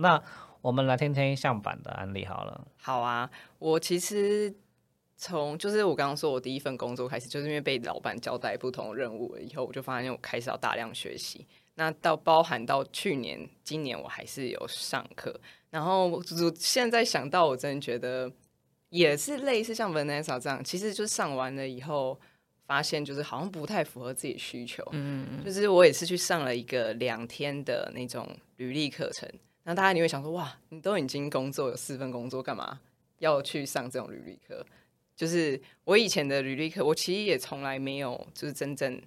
那我们来听听相版的案例好了。好啊，我其实从就是我刚刚说我第一份工作开始，就是因为被老板交代不同任务以后，我就发现我开始要大量学习。那到包含到去年、今年，我还是有上课。然后我现在想到，我真的觉得也是类似像 Vanessa 这样，其实就上完了以后，发现就是好像不太符合自己需求。嗯就是我也是去上了一个两天的那种履历课程。那大家你会想说，哇，你都已经工作有四份工作，干嘛要去上这种履历课？就是我以前的履历课，我其实也从来没有就是真正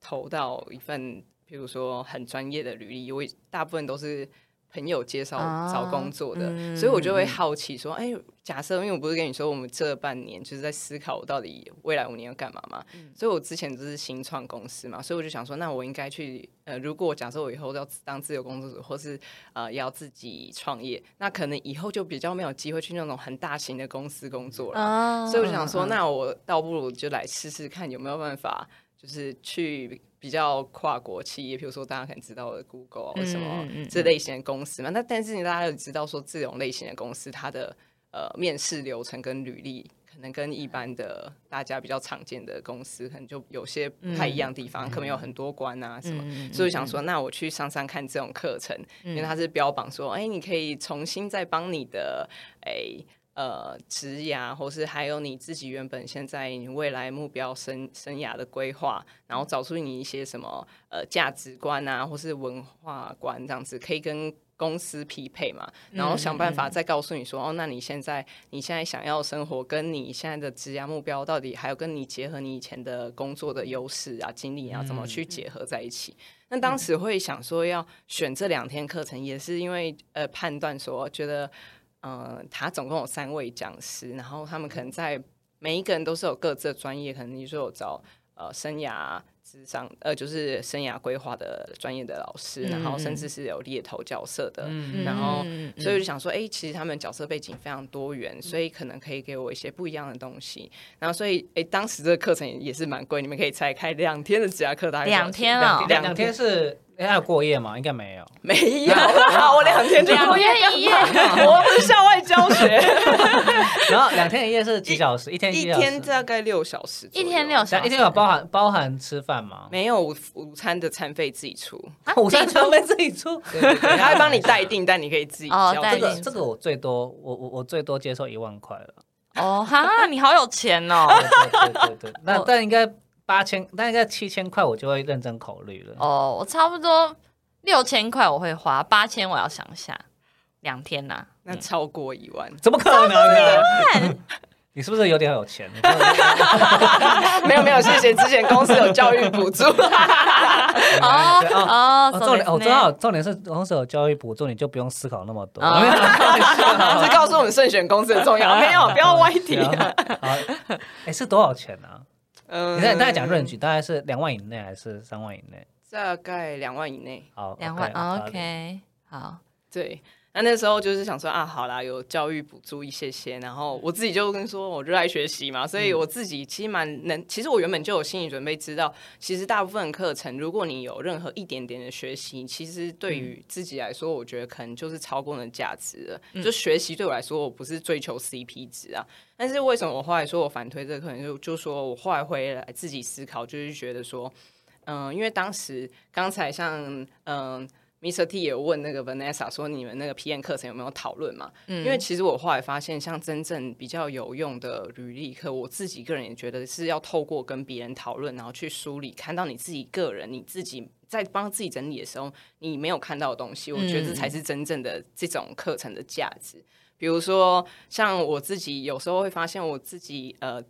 投到一份。比如说很专业的履历，我大部分都是朋友介绍找工作的，所以我就会好奇说，哎，假设因为我不是跟你说，我们这半年就是在思考我到底未来五年要干嘛嘛，所以我之前就是新创公司嘛，所以我就想说，那我应该去呃，如果假设我以后要当自由工作者，或是呃要自己创业，那可能以后就比较没有机会去那种很大型的公司工作了，所以我就想说，那我倒不如就来试试看有没有办法，就是去。比较跨国企业，比如说大家可能知道的 Google 或什么这类型的公司嘛。那但是你大家都知道说，这种类型的公司，它的呃面试流程跟履历，可能跟一般的大家比较常见的公司，可能就有些不太一样的地方，可能有很多关啊什么。所以想说，那我去上上看这种课程，因为它是标榜说，哎，你可以重新再帮你的哎。呃，职涯，或是还有你自己原本现在你未来目标生生涯的规划，然后找出你一些什么呃价值观啊，或是文化观这样子，可以跟公司匹配嘛，然后想办法再告诉你说，哦，那你现在你现在想要生活，跟你现在的职涯目标到底，还有跟你结合你以前的工作的优势啊、经历啊，怎么去结合在一起？那当时会想说要选这两天课程，也是因为呃判断说觉得。嗯，他总共有三位讲师，然后他们可能在每一个人都是有各自的专业，可能你说有找呃生涯智商呃就是生涯规划的专业的老师，然后甚至是有猎头角色的，然后所以我就想说，哎，其实他们角色背景非常多元，所以可能可以给我一些不一样的东西。然后所以哎，当时这个课程也是蛮贵，你们可以拆开两天的指甲课大概两天啊，两天是。要过夜吗？应该没有，没有。我两天就过夜一夜，我不是校外教学。然后两天一夜是几小时？一天一天大概六小时，一天六小时。一天有包含包含吃饭吗？没有，午餐的餐费自己出，午餐餐费自己出，他会帮你代订，但你可以自己交。这个这个我最多，我我我最多接受一万块了。哦哈，你好有钱哦！对对对对，那但应该。八千，但应该七千块我就会认真考虑了。哦，我差不多六千块我会花，八千我要想下，两天呐，那超过一万，怎么可能呢？你是不是有点有钱？没有没有，谢谢，之前公司有教育补助。哦哦，重点我知道，重点是公司有教育补助，你就不用思考那么多。是告诉我们慎选公司的重要，没有，不要歪题。哎，是多少钱呢？嗯，你再大概讲润局大概是两万以内还是三万以内？大概两万以内。好，两万，OK，好，对。那那时候就是想说啊，好啦，有教育补助一些些，然后我自己就跟说，我热爱学习嘛，所以我自己其实蛮能。其实我原本就有心理准备，知道其实大部分课程，如果你有任何一点点的学习，其实对于自己来说，我觉得可能就是超过了价值了。就学习对我来说，我不是追求 CP 值啊。但是为什么我后来说我反推这个课程，就就说我后来回来自己思考，就是觉得说，嗯，因为当时刚才像嗯。Mr. T 也问那个 Vanessa 说：“你们那个 PM 课程有没有讨论嘛？”嗯因为其实我后来发现，像真正比较有用的履历课，我自己个人也觉得是要透过跟别人讨论，然后去梳理，看到你自己个人，你自己在帮自己整理的时候，你没有看到的东西，我觉得这才是真正的这种课程的价值。比如说像我自己有时候会发现我自己呃。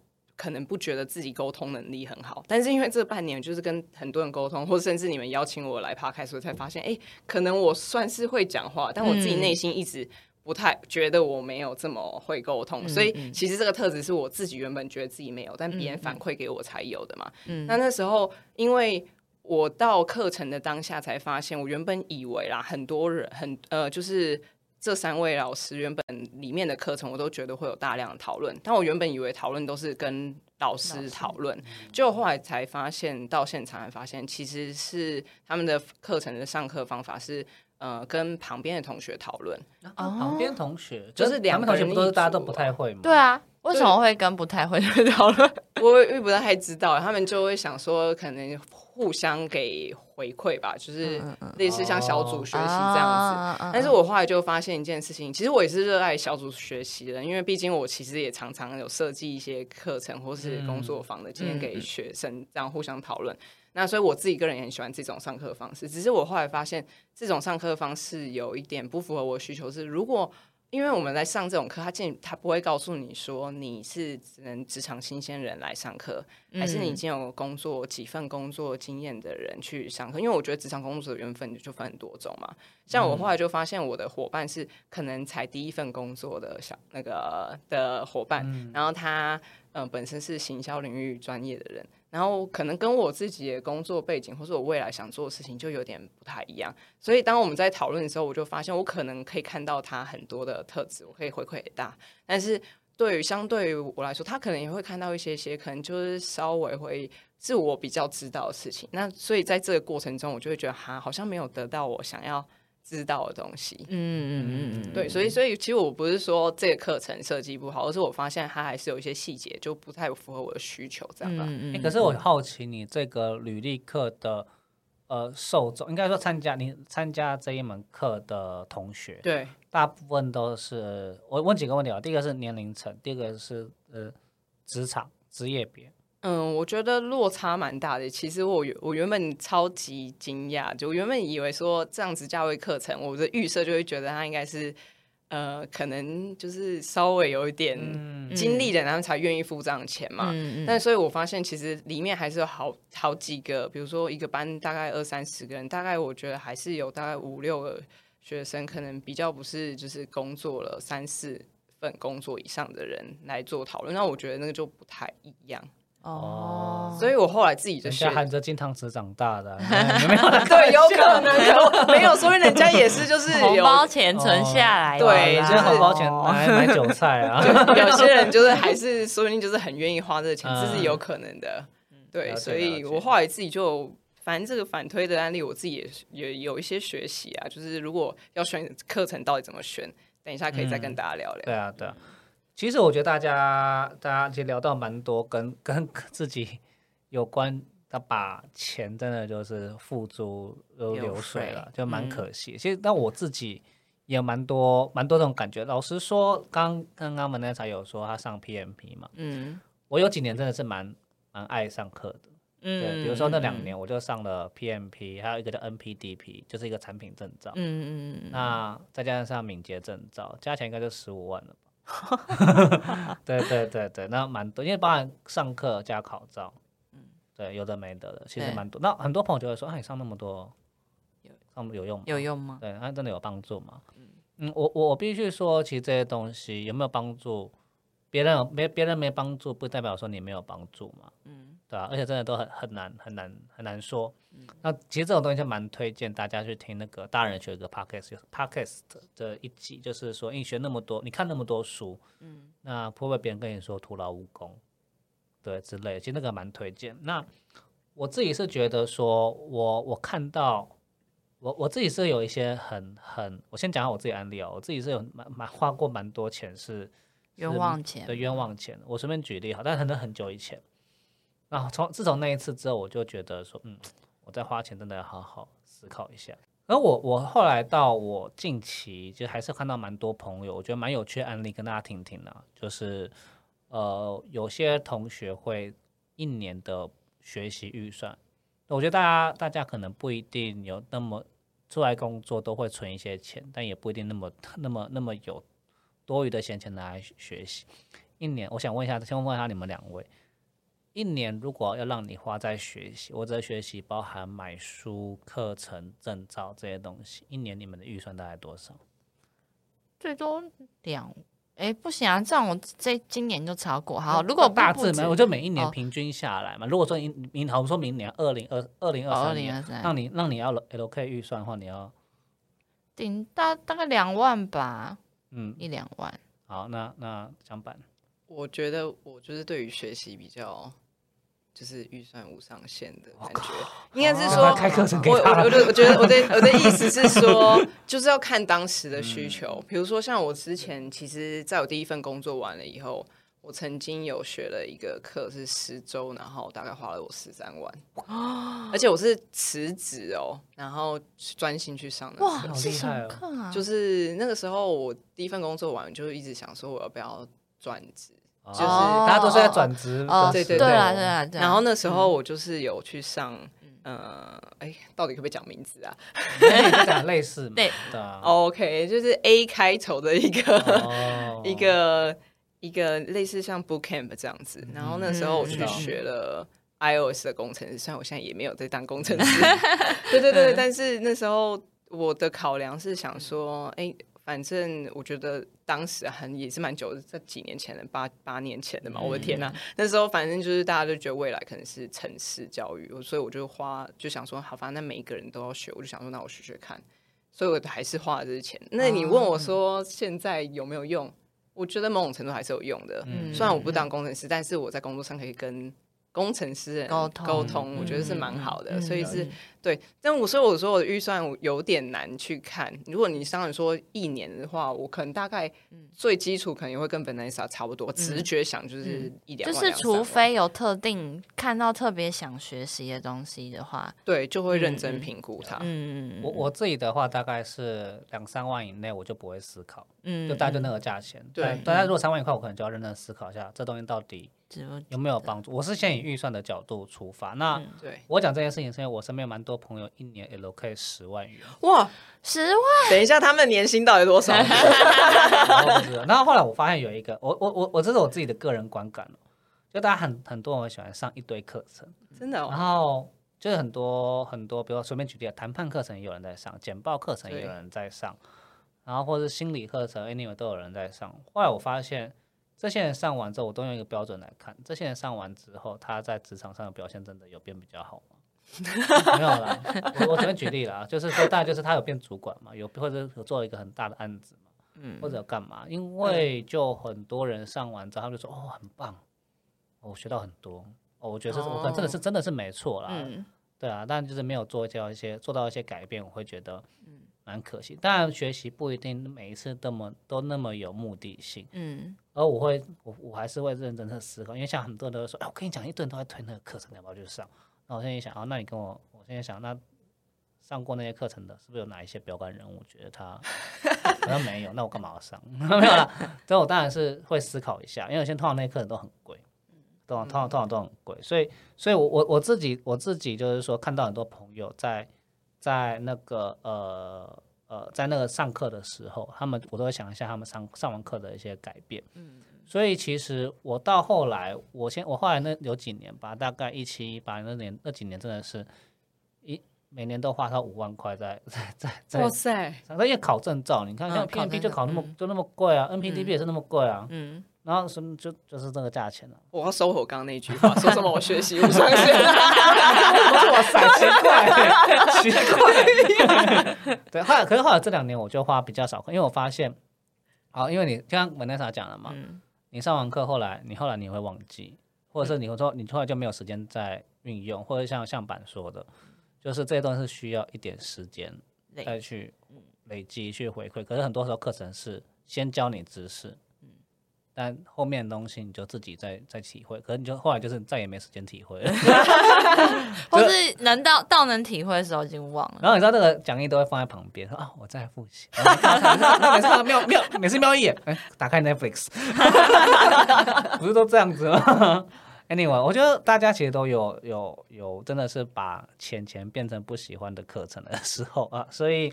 可能不觉得自己沟通能力很好，但是因为这半年就是跟很多人沟通，或甚至你们邀请我来趴开，所以才发现，哎，可能我算是会讲话，但我自己内心一直不太觉得我没有这么会沟通，所以其实这个特质是我自己原本觉得自己没有，但别人反馈给我才有的嘛。嗯那那时候，因为我到课程的当下才发现，我原本以为啦，很多人很呃，就是。这三位老师原本里面的课程，我都觉得会有大量的讨论，但我原本以为讨论都是跟老师讨论，结果后来才发现，到现场才发现，其实是他们的课程的上课方法是，呃，跟旁边的同学讨论。旁边同学就是两个同学，不都是大家都不太会吗？对啊。为什么会跟不太会讨论？我也不太知道，他们就会想说，可能互相给回馈吧，就是类似像小组学习这样子。但是我后来就发现一件事情，其实我也是热爱小组学习的，因为毕竟我其实也常常有设计一些课程或是工作坊的经验给学生，这样互相讨论。那所以我自己个人也很喜欢这种上课方式，只是我后来发现这种上课方式有一点不符合我需求，是如果。因为我们来上这种课，他进他不会告诉你说你是只能职场新鲜人来上课，还是你已经有工作几份工作经验的人去上课。因为我觉得职场工作的缘分就分很多种嘛。像我后来就发现，我的伙伴是可能才第一份工作的小那个的伙伴，然后他嗯本身是行销领域专业的人。然后可能跟我自己的工作背景，或者我未来想做的事情就有点不太一样，所以当我们在讨论的时候，我就发现我可能可以看到他很多的特质，我可以回馈给他。但是对于相对于我来说，他可能也会看到一些些，可能就是稍微会是我比较知道的事情。那所以在这个过程中，我就会觉得哈，好像没有得到我想要。知道的东西，嗯嗯嗯嗯，对，所以所以其实我不是说这个课程设计不好，而是我发现它还是有一些细节就不太符合我的需求，这样吧。嗯嗯。可是我好奇，你这个履历课的呃受众，应该说参加你参加这一门课的同学，对，大部分都是我问几个问题啊，第一个是年龄层，第二个是呃职场职业别。嗯，我觉得落差蛮大的。其实我我原本超级惊讶，就原本以为说这样子价位课程，我的预设就会觉得它应该是呃，可能就是稍微有一点经历的，然后才愿意付这样的钱嘛。但所以我发现，其实里面还是有好好几个，比如说一个班大概二三十个人，大概我觉得还是有大概五六个学生，可能比较不是就是工作了三四份工作以上的人来做讨论。那我觉得那个就不太一样。哦，所以我后来自己就学含着金汤匙长大的，对，有可能有没有？所以人家也是就是红包钱存下来，对，就是红包钱买买韭菜啊。有些人就是还是说不定就是很愿意花这个钱，这是有可能的。对，所以我后来自己就反正这个反推的案例，我自己也也有一些学习啊。就是如果要选课程，到底怎么选？等一下可以再跟大家聊聊。对啊，对啊。其实我觉得大家，大家其实聊到蛮多跟跟自己有关的，把钱真的就是付诸都流水了，就蛮可惜。其实，但我自己也蛮多蛮多这种感觉。老实说，刚刚刚们那才有说他上 PMP 嘛，嗯，我有几年真的是蛮蛮爱上课的，嗯，对，比如说那两年我就上了 PMP，还有一个叫 NPDP，就是一个产品证照，嗯嗯嗯，那再加上敏捷证照，加起来应该就十五万了。对对对对，那蛮多，因为包含上课加考照，嗯，对，有的没得的，其实蛮多。那很多朋友就会说，哎，你上那么多，有上有用吗？有用吗？对，那真的有帮助吗？嗯嗯，我我我必须说，其实这些东西有没有帮助，别人没别人没帮助，不代表说你没有帮助嘛。嗯。对啊，而且真的都很很难很难很难说。那其实这种东西就蛮推荐大家去听那个大人学一个 podcast podcast 的一集，就是说你学那么多，你看那么多书，嗯，那会不会别人跟你说徒劳无功，对之类，其实那个蛮推荐。那我自己是觉得说，我我看到我我自己是有一些很很，我先讲下我自己案例哦，我自己是有蛮蛮花过蛮多钱是冤枉钱，对冤枉钱。我随便举例哈，但可能很久以前。然后从自从那一次之后，我就觉得说，嗯，我在花钱真的要好好思考一下。而我我后来到我近期就还是看到蛮多朋友，我觉得蛮有趣的案例跟大家听听啊，就是呃有些同学会一年的学习预算，我觉得大家大家可能不一定有那么出来工作都会存一些钱，但也不一定那么那么那么有多余的闲钱拿来学习。一年，我想问一下，先问一下你们两位，一年如果要让你花在学习，我这学习包含买书、课程、证照这些东西，一年你们的预算大概多少？最多两。哎，不行啊！这样我这今年就超过。好，如果大致没，我就每一年平均下来嘛。如果说明明，好说明年二零二二零二三年，让你让你要 L K 预算的话，你要顶大大概两万吧。嗯，一两万。好，那那相反，我觉得我就是对于学习比较。就是预算无上限的感觉，应该是说开课程给他。我我我觉得我的我的意思是 说，就是要看当时的需求。比如说像我之前，其实在我第一份工作完了以后，我曾经有学了一个课是十周，然后大概花了我十三万。而且我是辞职哦，然后专心去上的。哇，好厉害哦！就是那个时候我第一份工作完，就一直想说我要不要转职。就是大家都是在转职，对对对啊对啊。然后那时候我就是有去上，呃，哎，到底可不可以讲名字啊？讲类似对的。OK，就是 A 开头的一个一个一个类似像 Boot Camp 这样子。然后那时候我去学了 iOS 的工程师，虽然我现在也没有在当工程师。对对对，但是那时候我的考量是想说，哎。反正我觉得当时很也是蛮久的，在几年前的八八年前的嘛，我的天呐！那时候反正就是大家都觉得未来可能是城市教育，所以我就花就想说，好，反正每一个人都要学，我就想说，那我学学看。所以我还是花了这些钱。那你问我说现在有没有用？我觉得某种程度还是有用的。虽然我不当工程师，但是我在工作上可以跟。工程师沟通，沟通，我觉得是蛮好的，所以是对。但我所以，我说我的预算有点难去看。如果你当然说一年的话，我可能大概最基础可能也会跟 Vanessa 差不多。直觉想就是一两就是除非有特定看到特别想学习的东西的话，对，就会认真评估它。嗯我我自己的话大概是两三万以内，我就不会思考。嗯，就大概就那个价钱。对，大家如果三万一块，我可能就要认真思考一下，这东西到底。有没有帮助？我是先以预算的角度出发。那对我讲这件事情，是因为我身边蛮多朋友一年 L K 十万元。哇，十万！等一下，他们年薪到底多少？然后后来我发现有一个，我我我我这是我自己的个人观感就大家很很多人喜欢上一堆课程，真的。然后就是很多很多，比如随便举例，谈判课程也有人在上，简报课程也有人在上，然后或者是心理课程，anyway 都有人在上。后来我发现。这些人上完之后，我都用一个标准来看。这些人上完之后，他在职场上的表现真的有变比较好吗？没有啦，我我随便举例啦，就是说，大概就是他有变主管嘛，有或者有做了一个很大的案子嘛，嗯，或者干嘛？因为就很多人上完之后，他就说哦，很棒，我学到很多，哦，我觉得这我真的是真的是没错啦，嗯，对啊，但就是没有做到一些做到一些改变，我会觉得，嗯。蛮可惜，当然学习不一定每一次那么都那么有目的性，嗯，而我会我我还是会认真的思考，因为像很多人都说，哎，我跟你讲，一堆人都在推那个课程，要不要去上？那我现在想，啊，那你跟我，我现在想，那上过那些课程的，是不是有哪一些标杆人物？觉得他 好像没有，那我干嘛要上？没有了，所以我当然是会思考一下，因为现在通常那些课程都很贵，通常通常通常都很贵，所以，所以我我我自己我自己就是说，看到很多朋友在。在那个呃呃，在那个上课的时候，他们我都会想一下他们上上完课的一些改变。嗯，所以其实我到后来，我先我后来那有几年吧，大概一七一八那年那几年，真的是一每年都花他五万块在在在在。哇塞！因为考证照，你看像 PMP 就考那么就那么贵啊，NPTP 也是那么贵啊。嗯。然后什么就就是这个价钱了。我要收回我刚刚那句话，说什么我学习无上限。哇塞，奇怪，奇怪。对，后来可是后来这两年我就花比较少课，因为我发现，好，因为你刚刚 Vanessa 讲了嘛，你上完课后来你后来你会忘记，或者是你会说你后来就没有时间再运用，或者像像板说的，就是这段是需要一点时间再去累积去回馈。可是很多时候课程是先教你知识。但后面的东西你就自己再再体会，可是你就后来就是再也没时间体会了，或是能到到能体会的时候已经忘了。然后你知道那个讲义都会放在旁边，说啊我在复习。每次瞄瞄每次瞄一眼，哎，打开 Netflix，不是都这样子吗？Anyway，我觉得大家其实都有有有真的是把钱钱变成不喜欢的课程的时候啊，所以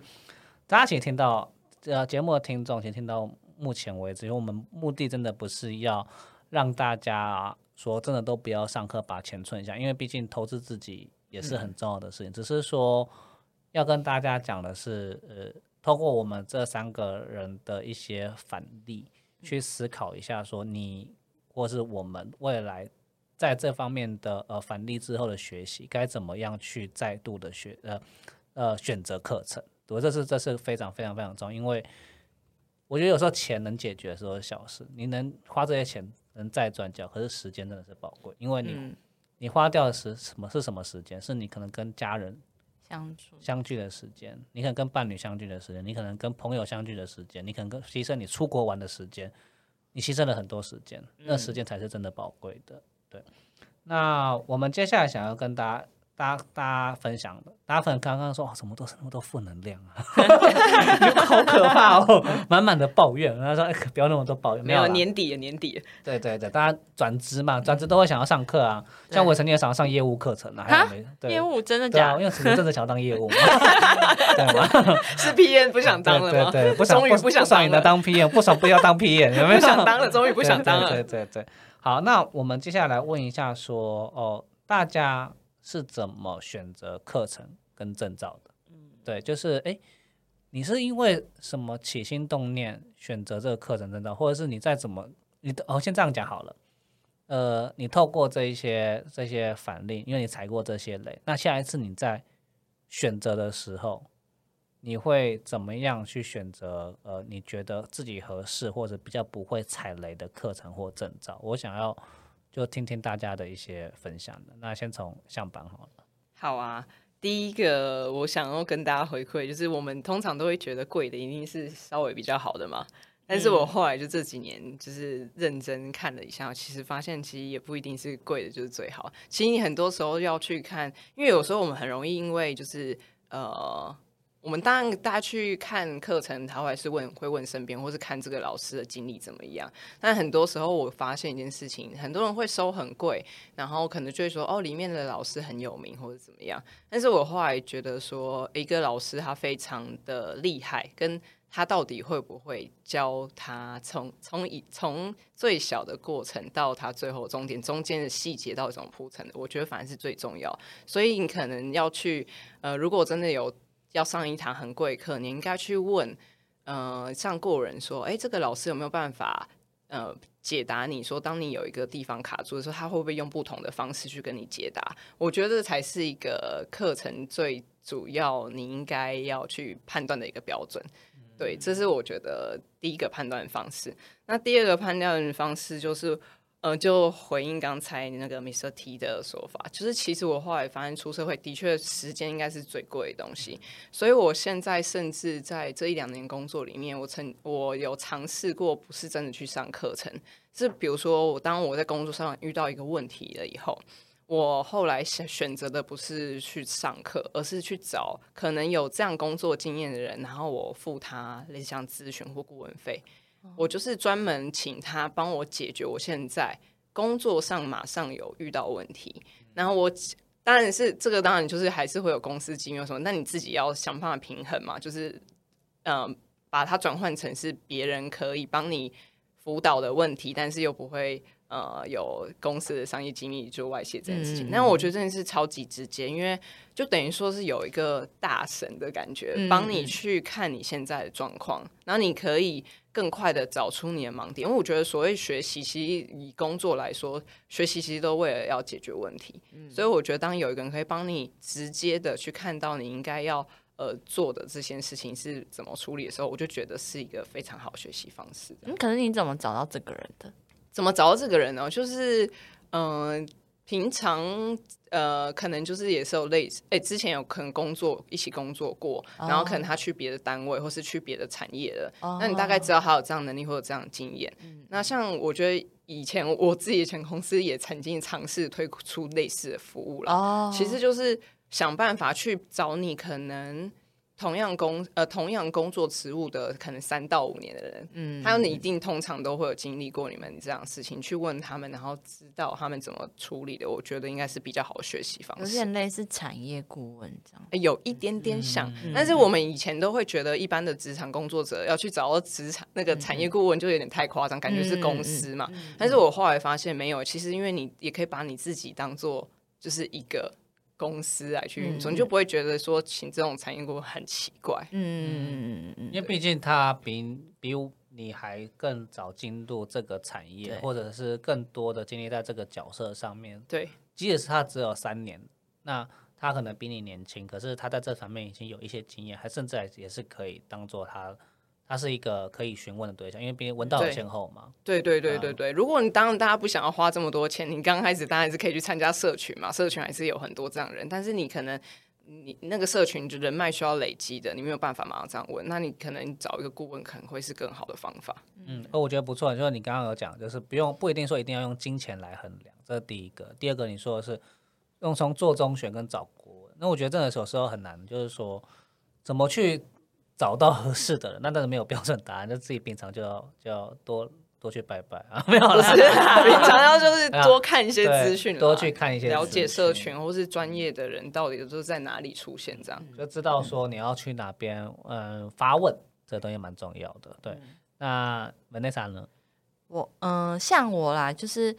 大家请听到呃节目的听众请听到。目前为止，因为我们目的真的不是要让大家说真的都不要上课，把钱存下，因为毕竟投资自己也是很重要的事情。只是说要跟大家讲的是，呃，通过我们这三个人的一些反例，去思考一下，说你或是我们未来在这方面的呃反例之后的学习，该怎么样去再度的学呃呃选择课程。我这是这是非常非常非常重要，因为我觉得有时候钱能解决的时候是小事，你能花这些钱能再赚交，可是时间真的是宝贵，因为你、嗯你花掉的是什么是什么时间？是你可能跟家人相处相聚的时间，你可能跟伴侣相聚的时间，你可能跟朋友相聚的时间，你可能跟牺牲你出国玩的时间，你牺牲了很多时间，那时间才是真的宝贵的。对，那我们接下来想要跟大家。大家大家分享的，大家可能刚刚说哦，怎么都是那么多负能量啊，就好可怕哦，满满的抱怨。然后说、哎不要那么多抱怨，没有啦年底了，年底，对对对，大家转职嘛，转职都会想要上课啊。像我曾经也想要上业务课程啊，还有没对业务真的假的？因为曾经真的想要当业务嘛，对吗？是 P N 不想当了吗？对对对，不想终于不想当了，当 P N 不爽不要当 P N，有没有？不想当了，终于不想当对了。对对对，好，那我们接下来问一下说，哦，大家是怎么选择课程跟证照的？嗯对，就是哎，你是因为什么起心动念选择这个课程证照，或者是你再怎么，你的哦，先这样讲好了。呃，你透过这一些这些反例，因为你踩过这些雷，那下一次你在选择的时候，你会怎么样去选择？呃，你觉得自己合适或者比较不会踩雷的课程或证照？我想要就听听大家的一些分享的。那先从向板好了。好啊，第一个我想要跟大家回馈，就是我们通常都会觉得贵的一定是稍微比较好的嘛。但是我后来就这几年就是认真看了一下，其实发现其实也不一定是贵的就是最好。其实你很多时候要去看，因为有时候我们很容易因为就是呃。我们当然，大家去看课程，他会是问会问身边，或是看这个老师的经历怎么样。但很多时候，我发现一件事情，很多人会收很贵，然后可能就会说哦，里面的老师很有名或者怎么样。但是我后来觉得说，一个老师他非常的厉害，跟他到底会不会教他从从以从最小的过程到他最后终点中间的细节到底怎么铺成的，我觉得反而是最重要。所以你可能要去呃，如果真的有要上一堂很贵课，你应该去问呃上过人说，哎，这个老师有没有办法呃解答你说，当你有一个地方卡住的时候，他会不会用不同的方式去跟你解答？我觉得这才是一个课程最主要你应该要去判断的一个标准。对，这是我觉得第一个判断方式。那第二个判断方式就是，呃，就回应刚才那个 Mr. T 的说法，就是其实我后来发现出社会的确时间应该是最贵的东西，所以我现在甚至在这一两年工作里面，我曾我有尝试过，不是真的去上课程，是比如说我当我在工作上遇到一个问题了以后。我后来选选择的不是去上课，而是去找可能有这样工作经验的人，然后我付他类似像咨询或顾问费。我就是专门请他帮我解决我现在工作上马上有遇到问题，然后我当然是这个，当然就是还是会有公司经验什么，那你自己要想办法平衡嘛，就是嗯、呃把它转换成是别人可以帮你辅导的问题，但是又不会呃有公司的商业机密就外泄这件事情。嗯那、我觉得真的是超级直接，因为就等于说是有一个大神的感觉，嗯帮你去看你现在的状况，然后你可以更快的找出你的盲点。因为我觉得所谓学习，其实以工作来说，学习其实都为了要解决问题。所以我觉得当有一个人可以帮你直接的去看到你应该要。呃，做的这件事情是怎么处理的时候，我就觉得是一个非常好学习方式。嗯，可是你怎么找到这个人的？怎么找到这个人呢？就是嗯、呃平常呃，可能就是也是有类似，哎、之前有可能工作一起工作过，然后可能他去别的单位或是去别的产业了，那你大概知道他有这样能力或者这样的经验。那像我觉得以前我自己以前公司也曾经尝试推出类似的服务了，哦。其实就是想办法去找你可能同样工呃同样工作职务的可能三到五年的人，嗯，还有你一定通常都会有经历过你们这样的事情，去问他们，然后知道他们怎么处理的，我觉得应该是比较好的学习方式。有点类似产业顾问这样。诶有一点点像，嗯但是我们以前都会觉得，一般的职场工作者要去找到职场那个产业顾问，就有点太夸张，感觉是公司嘛。但是我后来发现没有，其实因为你也可以把你自己当做就是一个公司来去运作，嗯你就不会觉得说请这种产业顾问很奇怪。嗯嗯嗯嗯因为毕竟他比比你还更早进入这个产业，或者是更多的经历在这个角色上面。对，即使是他只有三年，那他可能比你年轻，可是他在这方面已经有一些经验，还甚至还也是可以当做他，他是一个可以询问的对象，因为毕竟文道有对先后嘛。对对对对对，如果你当然大家不想要花这么多钱，你刚开始当然是可以去参加社群嘛，社群还是有很多这样的人，但是你可能你那个社群就人脉需要累积的，你没有办法马上这样问，那你可能找一个顾问可能会是更好的方法。嗯，哦，我觉得不错，就是你刚刚有讲，就是不用不一定说一定要用金钱来衡量，这是第一个。第二个你说的是用从做中选跟找顾问，那我觉得真的有时候很难，就是说怎么去找到合适的人，那当然没有标准答案，就自己平常就要就要多多去拜拜啊，没有不是，啦，平常要就是多看一些对资讯，多去看一些了解社群或是专业的人到底都是在哪里出现这样。就知道说你要去哪边，嗯，发问这东西蛮重要的。对，那 Vanessa 呢？我嗯、呃像我啦，就是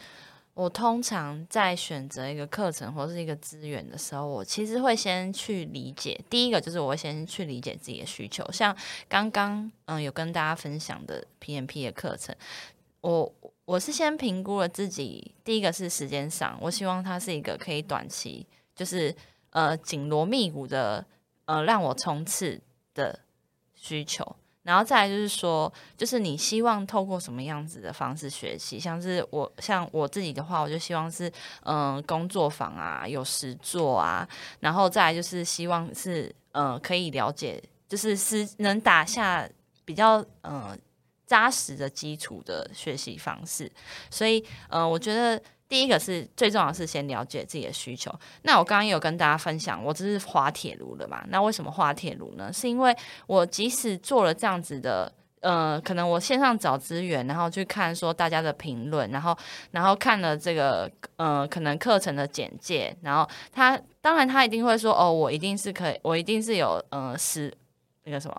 我通常在选择一个课程或是一个资源的时候，我其实会先去理解。第一个就是我会先去理解自己的需求，像刚刚嗯有跟大家分享的 PMP 的课程，我我是先评估了自己，第一个是时间上，我希望它是一个可以短期，就是呃紧锣密鼓的呃让我冲刺的需求。然后再来就是说，就是你希望透过什么样子的方式学习？像是我像我自己的话，我就希望是嗯、工作坊啊，有实做啊，然后再来就是希望是呃可以了解，就是是能打下比较呃扎实的基础的学习方式。所以呃，我觉得第一个是最重要的是先了解自己的需求。那我刚刚有跟大家分享，我这是滑铁卢了嘛？那为什么滑铁卢呢？是因为我即使做了这样子的。呃，可能我线上找资源，然后去看说大家的评论，然后然后看了这个呃，可能课程的简介，然后他当然他一定会说哦，我一定是可以，我一定是有呃十那个什么，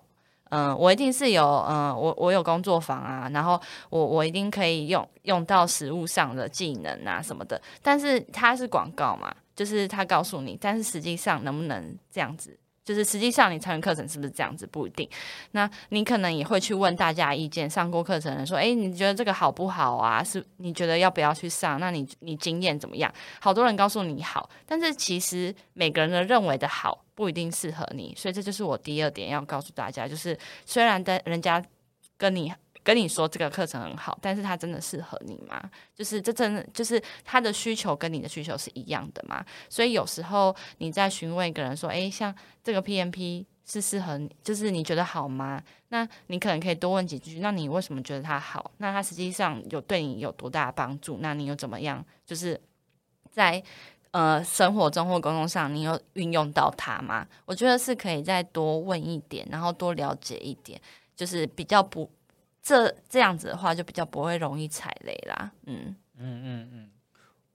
嗯、我一定是有嗯、我我有工作房啊，然后我我一定可以用用到实物上的技能啊什么的，但是它是广告嘛，就是他告诉你，但是实际上能不能这样子？就是实际上你参与课程是不是这样子不一定，那你可能也会去问大家意见，上过课程的人说，诶，你觉得这个好不好啊？是你觉得要不要去上？那你你经验怎么样？好多人告诉你好，但是其实每个人的认为的好不一定适合你，所以这就是我第二点要告诉大家，就是虽然的人家跟你跟你说这个课程很好，但是它真的适合你吗？就是这真的就是他的需求跟你的需求是一样的吗？所以有时候你在询问一个人说，诶，像这个 PMP 是适合你，就是你觉得好吗？那你可能可以多问几句，那你为什么觉得它好？那它实际上有对你有多大的帮助？那你又怎么样？就是在呃生活中或工作上，你有运用到它吗？我觉得是可以再多问一点，然后多了解一点，就是比较不这这样子的话，就比较不会容易踩雷啦。嗯，嗯嗯嗯，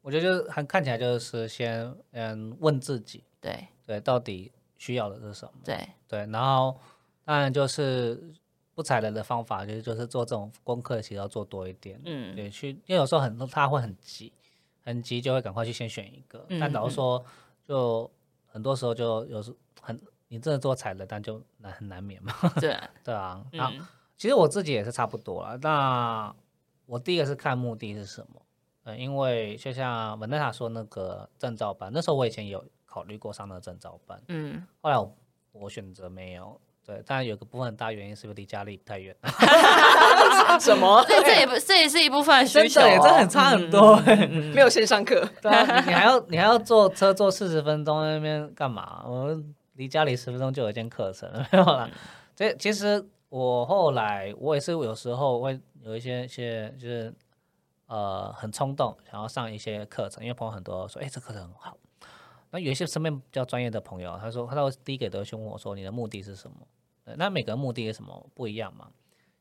我觉得就是很看起来就是先嗯问自己，对对，到底需要的是什么？对，对，然后当然就是不踩雷的方法，就是就是做这种功课，其实要做多一点。嗯对，去，因为有时候很多他会很急，很急就会赶快去先选一个。嗯但假如说，就很多时候就有时很你真的做踩雷，但就难很难免嘛。对啊，对啊，其实我自己也是差不多了。那我第一个是看目的是什么，嗯，因为就像文娜塔说那个证照班，那时候我以前有考虑过上那个证照班，嗯，后来我我选择没有。对，当然有个部分很大原因是不是离家里太远，什么？这这也不这也是一部分的需求、哦，真的耶这很差很多嗯嗯嗯没有线上课，对啊，你你还要 你还要坐车坐四十分钟在那边干嘛？我离家里十分钟就有一间课程，没有啦。这其实我后来我也是有时候会有一些一些就是呃很冲动想要上一些课程，因为朋友很多说，哎、这课程很好。那有一些身边比较专业的朋友，他说他到第一个都会先问我说你的目的是什么？对，那每个人目的是什么不一样嘛？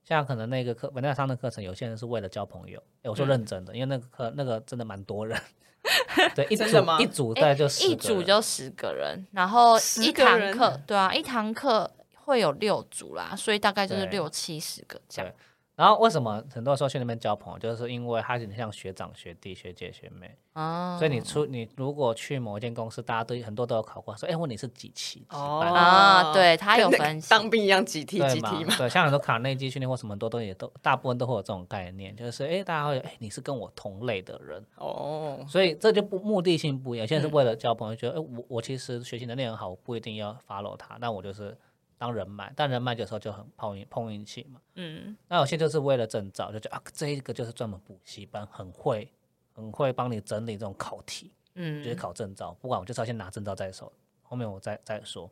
像可能那个课文大上的课程，有些人是为了交朋友，诶我说嗯认真的，因为那个课那个真的蛮多人，对，一组一组大概就十一个人组就十个人，然后一堂课，对啊，一堂课会有六组啦，所以大概就是六七十个这样。然后为什么很多时候去那边交朋友，就是因为他很像学长、学弟、学姐、学妹，哦，所以你出你如果去某一间公司，大家都很多都有考过，说哎问你是几期几班啊对他有分析。当兵一样几梯对嘛几梯嘛。对，像很多卡内基训练或什么多都也都大部分都会有这种概念，就是哎大家会哎你是跟我同类的人，哦，所以这就不目的性不一样。现在是嗯。为了交朋友，觉得哎我我其实学习能力很好，我不一定要 follow 他，但我就是当人脉，但人脉有时候就很碰运碰运气嘛。嗯，那有些就是为了证照，就觉得啊，这一个就是专门补习班，很会，很会帮你整理这种考题，嗯就是嗯，考证照。不管我就是要先拿证照在手，后面我再再说。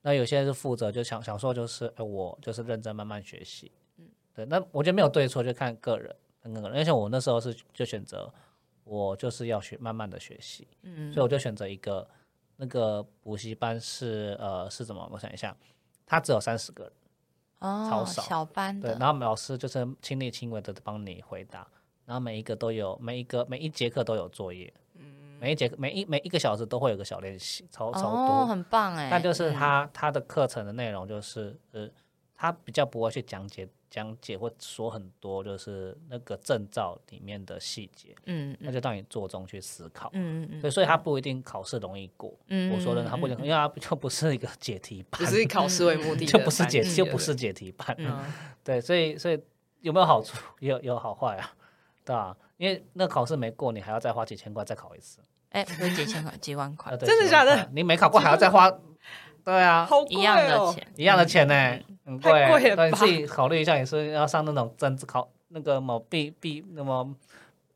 那有些是负责就想想说就是，哎，我就是认真慢慢学习，嗯，对。那我觉得没有对错，就看个人，看个人。而且我那时候是就选择，我就是要学慢慢的学习，嗯所以我就选择一个那个补习班是呃是怎么？我想一下，它只有三十个人。哦，超少小班对，的，然后老师就是亲力亲为的帮你回答，然后每一个都有每一个每一节课都有作业，每一节课每一每一个小时都会有个小练习，超超哦，多。很棒哎。但就是嗯他他的课程的内容就是呃，他比较不会去讲解讲解或说很多就是那个证照里面的细节，嗯那就让你做中去思考。嗯嗯嗯，所以他不一定考试容易过。嗯，我说的，他不一定，嗯因为他 就不是一个解题班不，是以考试为目的 的就不是解就不是解题班。嗯 对，所以所以有没有好处？有有好坏啊，对吧、因为那考试没过，你还要再花几千块再考一次。哎，不是几千块，几万块真的假的？你没考过还要再花，对啊，一样的钱，一样的钱呢，很贵。太贵了吧对你自己考虑一下，也是要上那种政治考那个某必必那么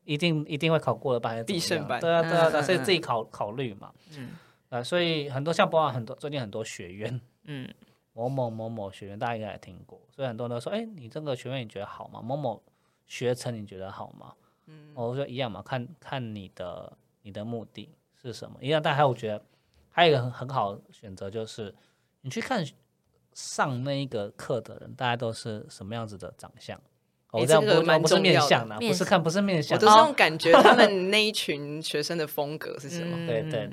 一定一定会考过的班，必胜班对啊，对啊，对啊，所以自己考考虑嘛。嗯啊，所以很多像包括很多最近很多学院，嗯某某某某学院，大家应该也听过，所以很多人都说，哎，你这个学院你觉得好吗？某某学程你觉得好吗？嗯，我说一样嘛，看看你的你的目的是什么一样。但还有我觉得还有一个很很好的选择就是，你去看上那一个课的人，大家都是什么样子的长相。我诶这样不不是面相的，面不是看不是面相我相，都是用感觉他们那一群学生的风格是什么。嗯，对对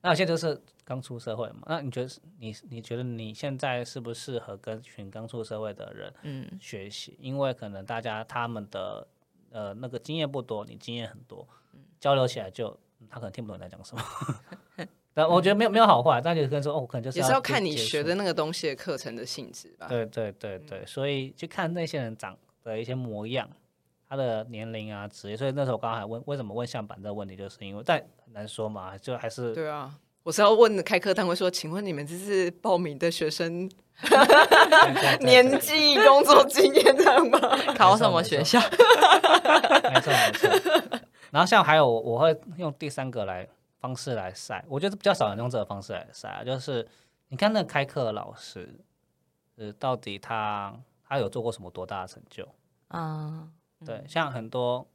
那现在就是刚出社会嘛，那你觉得你你觉得你现在适不适合跟一群刚出社会的人嗯学习？因为可能大家他们的呃那个经验不多，你经验很多，交流起来就他可能听不懂你在讲什么。但我觉得没有没有好坏，但就跟说哦，我可能就是也是要看你学的那个东西的课程的性质吧。对对对对，所以去看那些人长的一些模样，他的年龄啊、职业，所以那时候我刚刚还问为什么问向板这个问题，就是因为但很难说嘛，就还是对啊，我是要问开课单位说，请问你们这是报名的学生 年纪、工作经验这样吗？考什么学校？没错没错。然后像还有我我会用第三个来方式来晒，我觉得比较少人用这个方式来晒啊，就是你看那个开课的老师，呃，到底他他有做过什么多大的成就？嗯对，像很多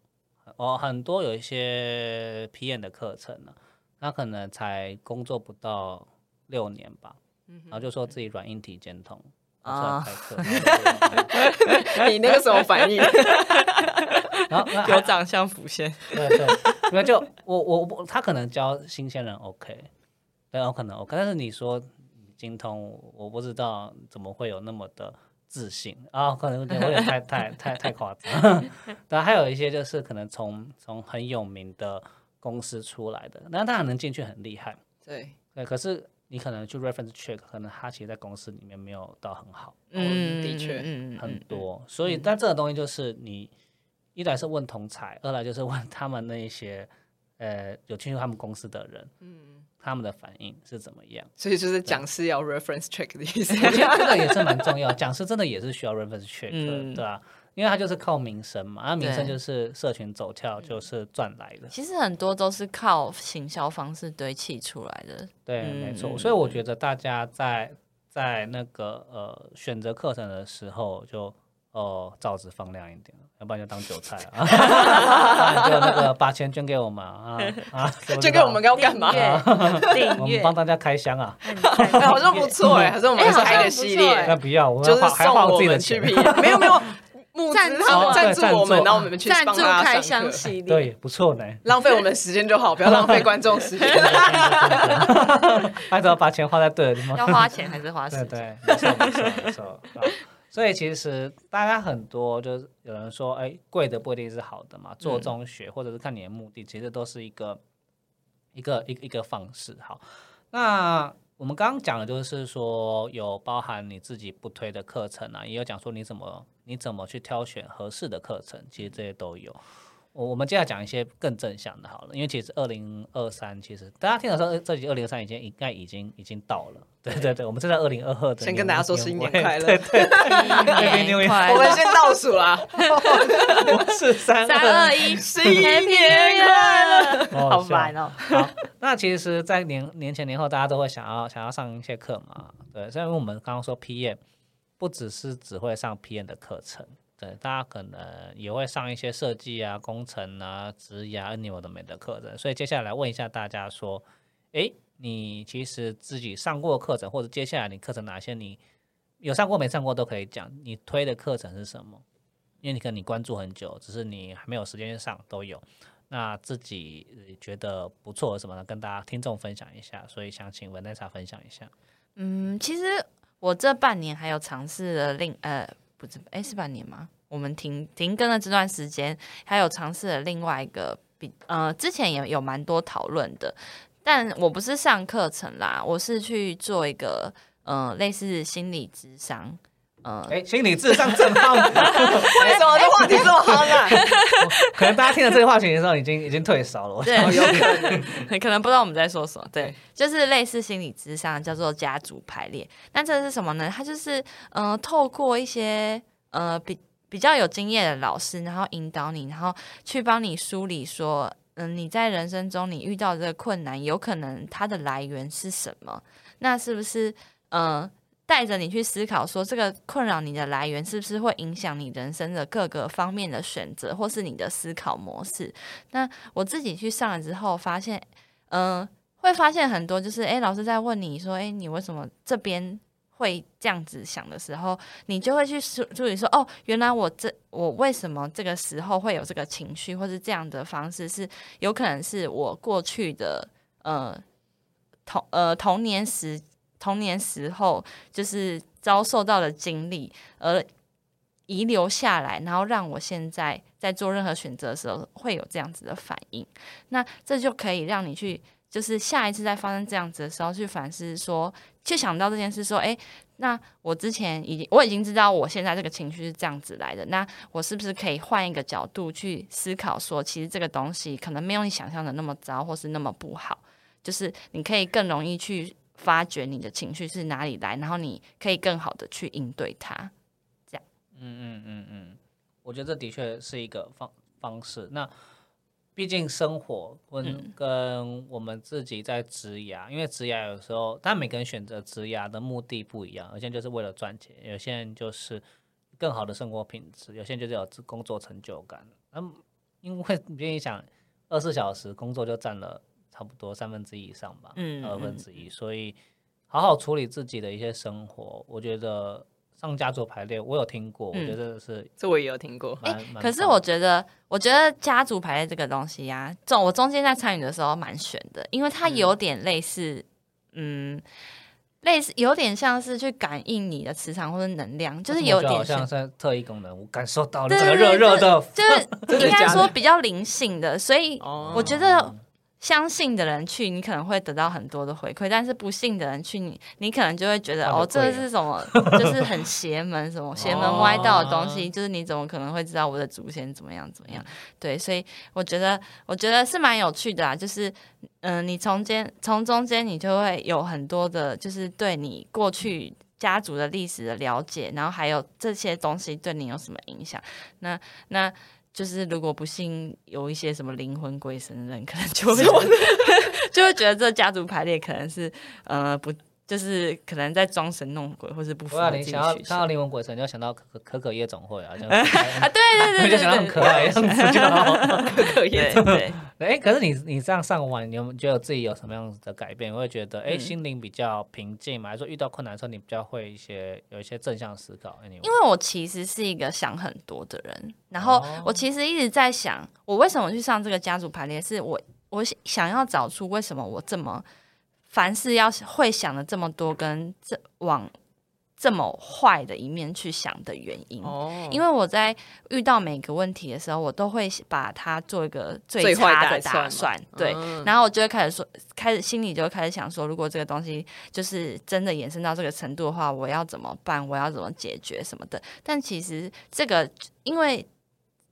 哦，很多有一些 PM 的课程呢、他可能才工作不到六年吧，然后就说自己软硬体兼通，啊开课，你那个什么反应？然后有长相浮现。对对，因为就我我我他可能教新鲜人 OK，对，有可能 OK，但是你说精通，我不知道怎么会有那么的自信啊、可能有点有点太太太太夸张。但还有一些就是可能从从很有名的公司出来的，那他可能进去很厉害，对，对，可是你可能去 reference check，可能他其实在公司里面没有到很好。嗯的确嗯很多，所以但这个东西就是你一来是问同才，二来就是问他们那一些呃有进入他们公司的人，嗯，他们的反应是怎么样？所以就是讲师要 reference check 的意思。我觉得这个也是蛮重要，讲师真的也是需要 reference check 的，嗯对吧、因为他就是靠名声嘛，啊，名声就是社群走跳，就是赚来的，其实很多都是靠行销方式堆砌出来的。对，嗯没错。嗯所以我觉得大家在在那个呃选择课程的时候就，哦罩子放亮一点，要不然就当韭菜啊，就那个把钱捐给我们啊啊，知不知道就给我们要干嘛？订阅 我们帮大家开箱啊，哎好像不错哎，还是我们开个系列那不要，我就是还送花我自己的我们去皮没有没有，募赞助赞助我们，然后我们去赞助开，箱系列，对，不错呢。浪费我们时间就好，不要浪费观众时间。还是要把钱花在对的地方。要花钱还是花时对间？对，没错没错没错。啊所以其实大家很多就是有人说，哎，贵的不一定是好的嘛，做中学、或者是看你的目的，其实都是一个一个一个一个方式。好，那我们刚刚讲的就是说有包含你自己不推的课程啊，也有讲说你怎么你怎么去挑选合适的课程，其实这些都有。我我们接下来讲一些更正向的，好了，因为其实二零二三，其实大家听的时候，这集二零二三已经应该已经已经到了，对对对，我们正在二零二二的先跟大家说新年尾快乐对对，新 年快乐！我们先倒数啦，不是三三二一，新年快乐！哦好烦哦。好，那其实，在年年前年后，大家都会想要想要上一些课嘛，对，所以我们刚刚说 PM 不只是只会上 PM 的课程，对，大家可能也会上一些设计啊、工程啊、职涯、你有的没的课程。所以接下来问一下大家说，诶，你其实自己上过课程，或者接下来你课程哪些你有上过没上过都可以讲，你推的课程是什么？因为你可能你关注很久，只是你还没有时间上，都有。那自己觉得不错什么呢？跟大家听众分享一下，所以想请文奈茶分享一下。嗯，其实我这半年还有尝试了另呃，不是，哎，是半年吗？我们停停更了这段时间，还有尝试了另外一个比呃，之前也有蛮多讨论的，但我不是上课程啦，我是去做一个呃类似心理智商，呃，哎，心理智商正夯，为什么这话题这么夯啊？可能大家听了这个话题的时候，已经已经退烧了。我对可能。可能不知道我们在说什么，对，就是类似心理智商，叫做家族排列。那这是什么呢？它就是呃，透过一些呃比比较有经验的老师，然后引导你，然后去帮你梳理说，嗯、你在人生中你遇到的这个困难，有可能它的来源是什么？那是不是呃？带着你去思考，说这个困扰你的来源是不是会影响你人生的各个方面的选择，或是你的思考模式？那我自己去上了之后，发现，嗯、会发现很多，就是诶，老师在问你说，诶，你为什么这边会这样子想的时候，你就会去注意说，哦，原来我这我为什么这个时候会有这个情绪，或是这样的方式，是有可能是我过去的呃童呃童年时童年时候就是遭受到的经历而遗留下来，然后让我现在在做任何选择的时候会有这样子的反应。那这就可以让你去，就是下一次再发生这样子的时候，去反思说，去想到这件事，说，诶，那我之前已经我已经知道我现在这个情绪是这样子来的，那我是不是可以换一个角度去思考，说，其实这个东西可能没有你想象的那么糟，或是那么不好，就是你可以更容易去发觉你的情绪是哪里来，然后你可以更好的去应对它。这样嗯嗯嗯嗯，我觉得这的确是一个方方式。那毕竟生活跟嗯跟我们自己在职涯，因为职涯有时候，但每个人选择职涯的目的不一样，有些人就是为了赚钱，有些人就是更好的生活品质，有些人就是有工作成就感。嗯，因为你愿意想，二十四小时工作就占了差不多三分之一以上吧，嗯二分之一，所以好好处理自己的一些生活，我觉得上家族排列，我有听过，我觉得是这我也有听过。蛮、蛮嗯可是我觉得，我觉得家族排列这个东西呀、中我中间在参与的时候蛮悬的，因为它有点类似，嗯，类似有点像是去感应你的磁场或者能量，就是有点像是特异功能，我感受到了对这个热热的，就是 应该说比较灵性的，所以哦我觉得相信的人去，你可能会得到很多的回馈，但是不信的人去，你你可能就会觉得哦，这是什么，就是很邪门，什么 邪门歪道的东西，就是你怎么可能会知道我的祖先怎么样怎么样？对，所以我觉得我觉得是蛮有趣的啊，就是嗯、你从间从中间你就会有很多的，就是对你过去。家族的历史的了解，然后还有这些东西对你有什么影响？那那就是如果不幸有一些什么灵魂鬼神的人，可能就会 就会觉得这家族排列可能是呃不就是可能在装神弄鬼，或是不符不要你想要看到灵魂鬼神，你要想到可可可可夜总会啊，这样 啊，对对对就对对，想到很可爱的样子就好。可可夜总会，哎，可是你你这样上完，你有觉得自己有什么样子的改变？我会觉得哎，嗯心灵比较平静嘛？还是说遇到困难的时候，你比较会一些有一些正向思考？因因为我其实是一个想很多的人，然后哦我其实一直在想，我为什么去上这个家族排列，是我我想要找出为什么我这么凡事要会想的这么多，跟这往这么坏的一面去想的原因。哦，因为我在遇到每个问题的时候，我都会把它做一个最最坏差的打算打算，对，嗯然后我就会开始说，开始心里就会开始想说，如果这个东西就是真的延伸到这个程度的话，我要怎么办？我要怎么解决什么的？但其实这个因为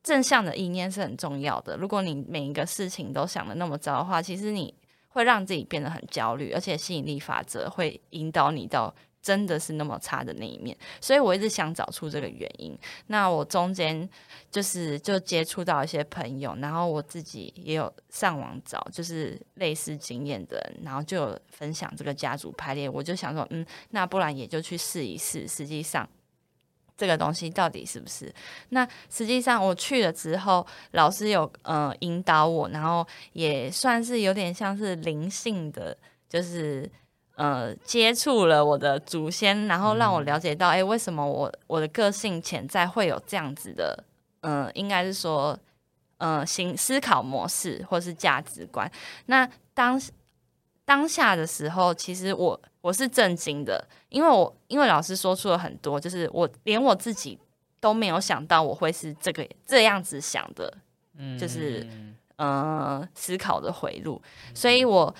正向的意念是很重要的，如果你每一个事情都想的那么糟的话，其实你会让自己变得很焦虑，而且吸引力法则会引导你到。真的是那么差的那一面，所以我一直想找出这个原因。那我中间就是就接触到一些朋友，然后我自己也有上网找，就是类似经验的人，然后就有分享这个家族排列。我就想说，嗯，那不然也就去试一试。实际上，这个东西到底是不是？那实际上我去了之后，老师有呃引导我，然后也算是有点像是灵性的，就是。呃，接触了我的祖先，然后让我了解到，哎、为什么我我的个性潜在会有这样子的，嗯、应该是说，呃，行思考模式或是价值观。那当当下的时候，其实我我是震惊的，因为我因为老师说出了很多，就是我连我自己都没有想到我会是这个这样子想的，嗯就是呃思考的回路，所以我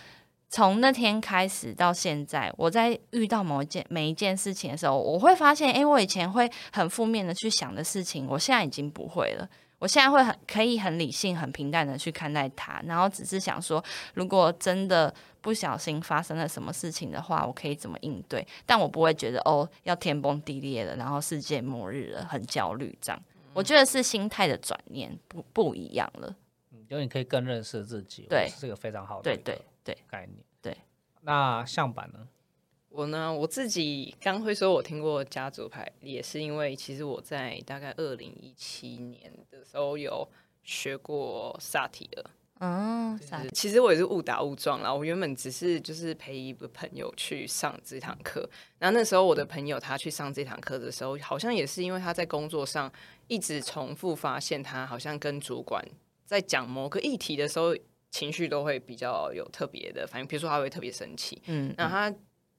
从那天开始到现在，我在遇到某一件每一件事情的时候，我会发现，哎，我以前会很负面的去想的事情，我现在已经不会了。我现在会很可以很理性、很平淡的去看待它，然后只是想说，如果真的不小心发生了什么事情的话，我可以怎么应对？但我不会觉得哦要天崩地裂了，然后世界末日了，很焦虑这样。我觉得是心态的转念不不一样了。因为你可以更认识自己，对是个非常好的对对对，概念。对，那相板呢？我呢，我自己刚会说，我听过家族牌，也是因为其实我在大概二零一七年的时候有学过萨提尔。嗯，就是其实我也是误打误撞啦。我原本只是就是陪一个朋友去上这堂课，然后那时候我的朋友他去上这堂课的时候，好像也是因为他在工作上一直重复发现，他好像跟主管在讲某个议题的时候，情绪都会比较有特别的反应，比如说他会特别生气，嗯，那他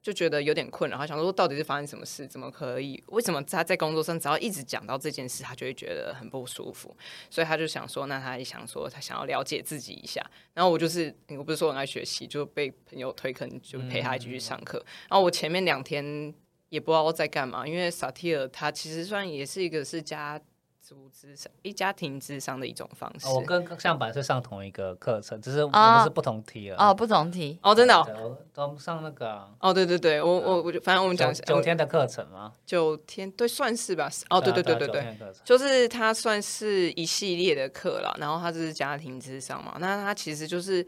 就觉得有点困扰，他想说到底是发生什么事？怎么可以？为什么他在工作上只要一直讲到这件事，他就会觉得很不舒服？所以他就想说，那他也想说，他想要了解自己一下。然后我就是，我不是说很爱学习，就被朋友推坑，就陪他一起去上课。然后我前面两天也不知道在干嘛，因为萨提尔他其实算也是一个是家族智商、一家庭智商的一种方式。哦我跟向板是上同一个课程，只是我啊们是不同题了。哦，不同题，哦，真的哦，对，我我们上那个啊哦对对对，我我我就反正我们讲九九天的课程吗？九天，对，算是吧。哦，对对对对对就是它算是一系列的课了，然后它是家庭智商嘛，那它其实就是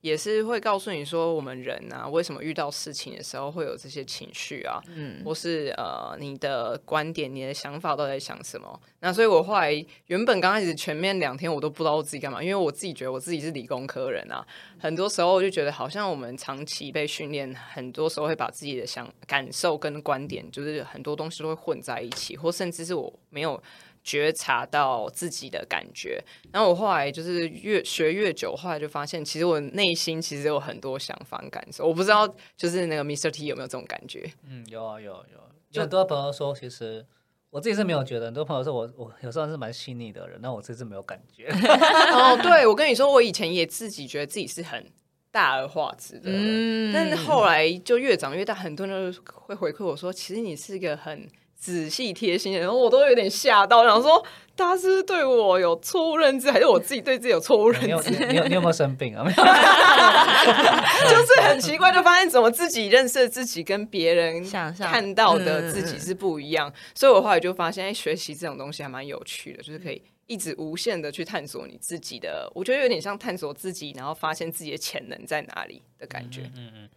也是会告诉你说，我们人啊，为什么遇到事情的时候会有这些情绪啊，嗯，或是呃你的观点、你的想法都在想什么。那所以我后来原本刚开始前面两天我都不知道我自己干嘛，因为我自己觉得我自己是理工科人啊，很多时候我就觉得好像我们长期被训练，很多时候会把自己的想感受跟观点，就是很多东西都会混在一起，或甚至是我没有。觉察到自己的感觉，然后我后来就是越学越久，后来就发现，其实我内心其实有很多想法感受。我不知道，就是那个 Mr. T 有没有这种感觉？嗯，有啊有有，有很多朋友说，其实我自己是没有觉得，很多朋友说我我有时候是蛮细腻的人，那我自己是没有感觉。哦，对，我跟你说，我以前也自己觉得自己是很大而化之的人，嗯但是后来就越长越大，很多人都会回馈我说，其实你是一个很仔细贴心的，然后我都有点吓到，想说大家是不是对我有错误认知，还是我自己对自己有错误认你有知？你你有你有没有生病啊？没 有 就是很奇怪，就发现怎么自己认识的自己跟别人想象看到的自己是不一样，所以我后来就发现，哎，学习这种东西还蛮有趣的，就是可以一直无限的去探索你自己的，我觉得有点像探索自己，然后发现自己的潜能在哪里的感觉。嗯嗯。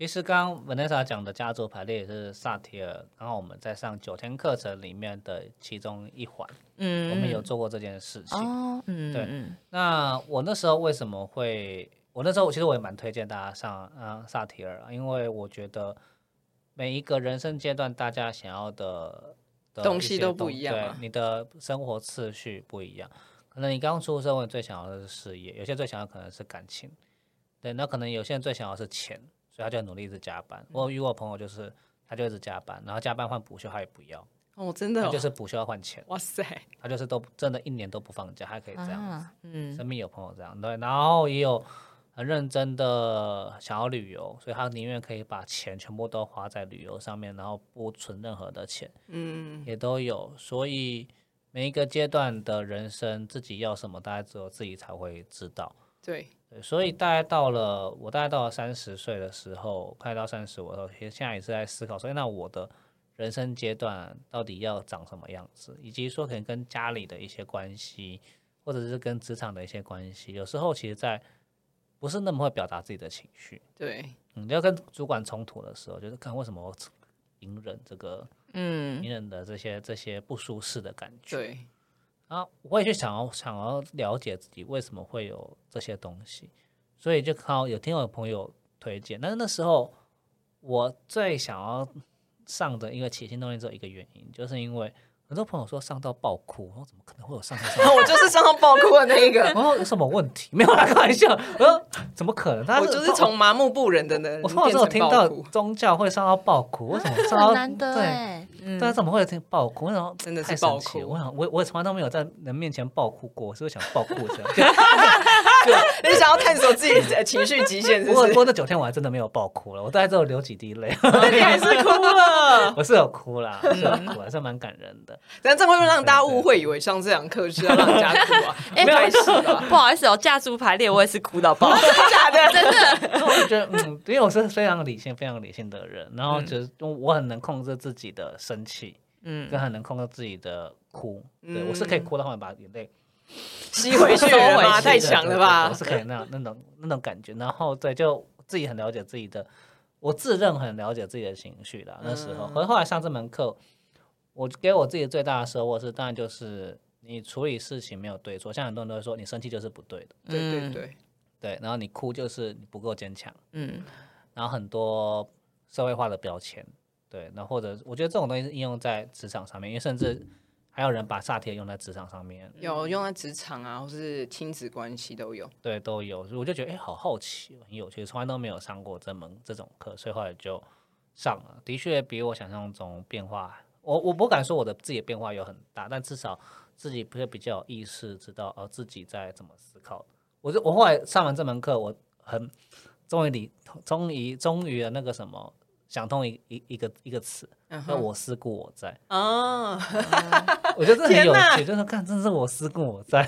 其实刚刚 Vanessa 讲的家族排列也是萨提尔，刚好我们在上九天课程里面的其中一环，嗯我们有做过这件事情。哦，嗯，对嗯那我那时候为什么会？我那时候其实我也蛮推荐大家上啊萨提尔啊，因为我觉得每一个人生阶段，大家想要的的东西都不一样啊对，你的生活次序不一样。可能你刚出社会最想要的是事业，有些最想要可能是感情，对，那可能有些人最想要的是钱，所以他就努力一直加班。我有遇过朋友就是他就一直加班，然后加班换补休他也不要，哦，真的、就是补休要换钱，哇塞，他就是都真的一年都不放假，还可以这样子。啊，嗯身边有朋友这样，对，然后也有很认真的想要旅游，所以他宁愿可以把钱全部都花在旅游上面，然后不存任何的钱，嗯，也都有。所以每一个阶段的人生，自己要什么，大家只有自己才会知道。对，对，所以大概到了我大概到了三十岁的时候，快到三十五的时候，其实现在也是在思考说，诶那我的人生阶段到底要长什么样子，以及说可能跟家里的一些关系，或者是跟职场的一些关系，有时候其实在不是那么会表达自己的情绪，对，嗯，要跟主管冲突的时候，就是看为什么我隐忍这个嗯。隐忍的这些这些不舒适的感觉，对，然后我也去想要想要了解自己为什么会有这些东西，所以就靠有听我朋友推荐。但是那时候我最想要上的一个起心动念只有一个原因，就是因为很多朋友说上到爆哭，我说怎么可能会有上到上到？我就是上到爆哭的那一个，我说有什么问题？没有啦，开玩笑。我说怎么可能？他我就是从麻木不仁的人我说我只有听到宗教会上到爆哭，为什么上到很难得对？对啊，怎么会有听爆哭？我想真的是爆哭我想，我我从来都没有在人面前爆哭过，我是不是想爆哭一下？你想要探索自己的情绪极限，是不是？不过那九天我还真的没有爆哭了，我大概只有流几滴泪。那你还是哭了，我是有哭啦，是有哭，还是蛮感人的。但这样会不会让大家误会，以为上这堂课是要让人家哭啊？哎没有？不好意思哦，家族排列我也是哭到爆，假的，真的。我就觉得，嗯，因为我是非常理性、非常理性的人，然后就是我很能控制自己的生气，嗯跟很能控制自己的哭。对我是可以哭到后面把眼泪吸回去吗？太强了吧我！是可以那样那种那种感觉。然后对，就自己很了解自己的，我自认很了解自己的情绪啦。那时候，嗯可是后来上这门课，我给我自己最大的收获是，当然就是你处理事情没有对错，像很多人都会说你生气就是不对的，对对对，对，然后你哭就是你不够坚强，嗯然后很多社会化的标签，对，那或者我觉得这种东西是应用在职场上面，因为甚至还有人把萨提尔用在职场上面，有用在职场啊，或是亲子关系都有。对，都有，所以我就觉得哎、诶好好奇，很有趣，从来都没有上过这门这种课，所以后来就上了。的确比我想象中变化，我我不敢说我的自己的变化有很大，但至少自己会比较有意识，知道哦自己在怎么思考。我就我后来上完这门课，我很终于理，终于终于的那个什么。想通一一一个一个词，嗯哼，叫我思故我在，哦，我觉得这很有趣，就是看，真的是我思故我在，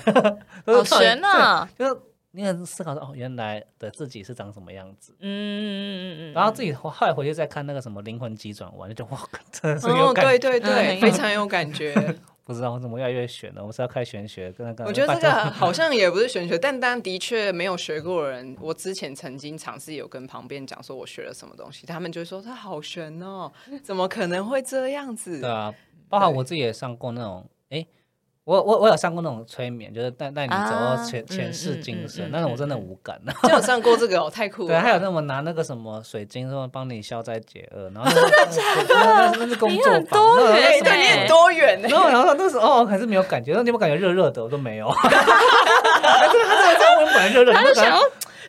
好 悬呐！就是你很思考说，哦，原来的自己是长什么样子，嗯嗯嗯嗯嗯，然后自己后后来回去再看那个什么灵魂急转弯，就觉得哇，真的是有哦，感觉。对对对，嗯非常有感觉。不知道我怎么越来越玄了，我是要开玄学，跟那个。我觉得这个好像也不是玄学，但但的确没有学过的人，我之前曾经尝试有跟旁边讲说我学了什么东西，他们就会说他好玄哦，怎么可能会这样子对？啊，包括我自己也上过那种，哎，我我我有上过那种催眠，就是带带你走到啊前前嗯世嗯嗯嗯，今生那种我真的嗯无感 就有上过这个哦，太酷了对，还有那么拿那个什么水晶说帮你消灾解厄，然后真的假的？那那是工作你很多远呢。然后然后那时候哦，还是没有感觉，那你有没有感觉热热的？我都没有。他这个他这个这样问本来热热的，他就想要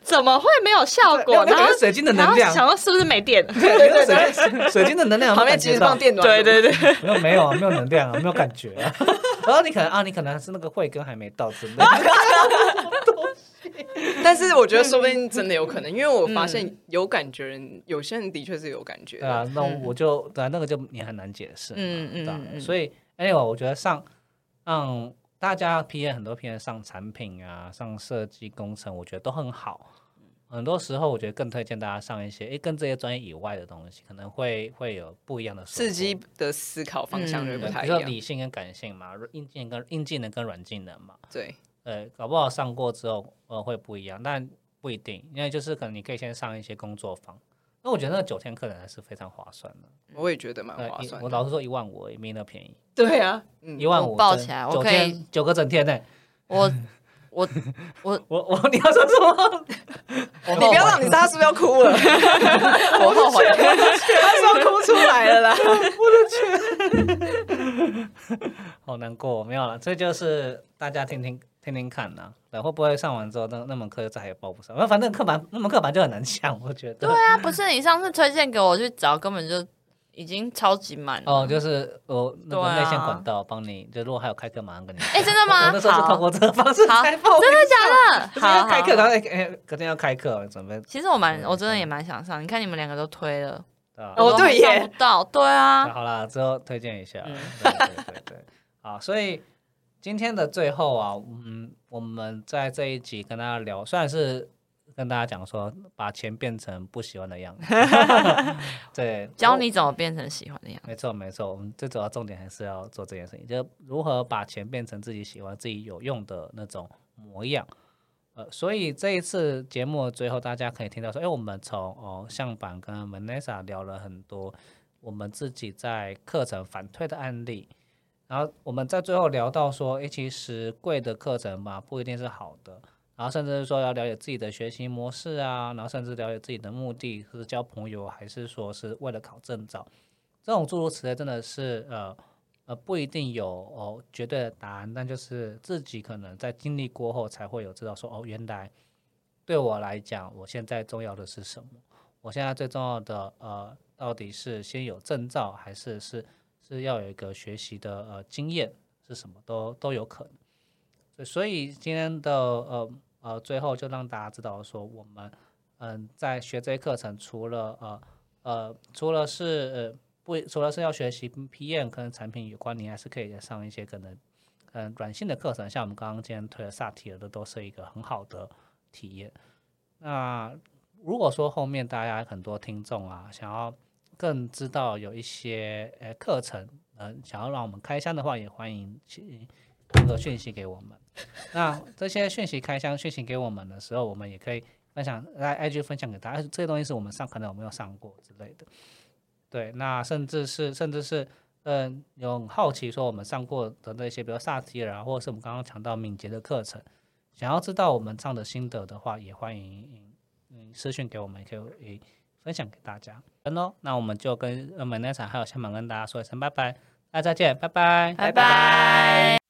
怎么会没有效果？然然后后水晶的能量，想到是不是没电？对对对，水水晶的能量旁边其实放电暖炉，对对对，没有没有啊，没有能量啊，没有感觉啊。然 后你可能啊，你可能是那个慧根还没到之类的。但是我觉得说不定真的有可能，因为我发现有感觉人，有些人的确是有感觉。对啊，那我就对啊，那个就你很难解释。嗯嗯嗯嗯所以 anyway，我觉得上让大家 P N 很多 P N 上产品啊，上设计工程，我觉得都很好。很多时候，我觉得更推荐大家上一些诶，跟这些专业以外的东西，可能会会有不一样的刺激的思考方向就不太一样。比如说理性跟感性嘛，硬技能跟硬技能跟软技能嘛。对，呃，搞不好上过之后呃会不一样，但不一定，因为就是可能你可以先上一些工作坊，那我觉得那九千客人还是非常划算的。我也觉得蛮划，算我老实说一万五也没那便宜，对啊，嗯一万五我抱起来我九可以天九个整天呢。我 我我我我你要说什么？你不要让你知道他是不是要哭了，我后悔，他是要哭出来了啦。我的天好难过，没有了，这就是大家听听听听看呐、对，会不会上完之后那那门课再也报不上？反正课板那门课板就很难抢，我觉得。对啊，不是你上次推荐给我去找，根本就已经超级满了。哦，就是我那个内线管道帮你，就如果还有开课，马上跟你。哎，真的吗？我那时候是透好，过这个方式好才报，真的假的？就是好，要开课，然后哎哎，隔天要开课，准备其实我蛮，我真的也蛮想上。你看你们两个都推了，对吧？哦我都还对耶上不到，对啊，好啦，之后推荐一下。嗯对对对对，好，所以今天的最后啊，嗯，我们在这一集跟大家聊，虽然是跟大家讲说把钱变成不喜欢的样子，对，教你怎么变成喜欢的样子。没错没错，我们最主要重点还是要做这件事情，就如何把钱变成自己喜欢、自己有用的那种模样。呃，所以这一次节目的最后，大家可以听到说，哎，我们从哦向板跟 Vanessa 聊了很多我们自己在课程反推的案例，然后我们在最后聊到说，哎，其实贵的课程嘛，不一定是好的，然后甚至是说要了解自己的学习模式啊，然后甚至了解自己的目的是交朋友，还是说是为了考证照，这种诸如此类，真的是呃呃不一定有哦绝对的答案，但就是自己可能在经历过后才会有知道说哦，原来对我来讲，我现在重要的是什么？我现在最重要的呃，到底是先有证照，还是是是要有一个学习的呃经验，是什么都都有可能。所以今天的呃呃最后就让大家知道说，我们嗯在学这些课程，除了呃呃除了是呃不除了是要学习 PM 跟产品有关，你还是可以上一些可能嗯软性的课程，像我们刚刚今天推的萨提尔的，都是一个很好的体验。那如果说后面大家很多听众啊，想要更知道有一些呃课程，嗯、想要让我们开箱的话，也欢迎去这个讯息给我们。那这些讯息开箱讯息给我们的时候，我们也可以分享来 IG 分享给大家，这些东西是我们上可能有没有上过之类的。对，那甚至是甚至是嗯，有好奇说我们上过的那些，比如萨提尔啊，或者是我们刚刚讲到敏捷的课程，想要知道我们上的心得的话，也欢迎嗯私讯给我们，也可以分享给大家。嗯哦，那我们就跟呃 Vanessa 还有香港跟大家说一声拜拜，大家再见，拜拜，拜拜。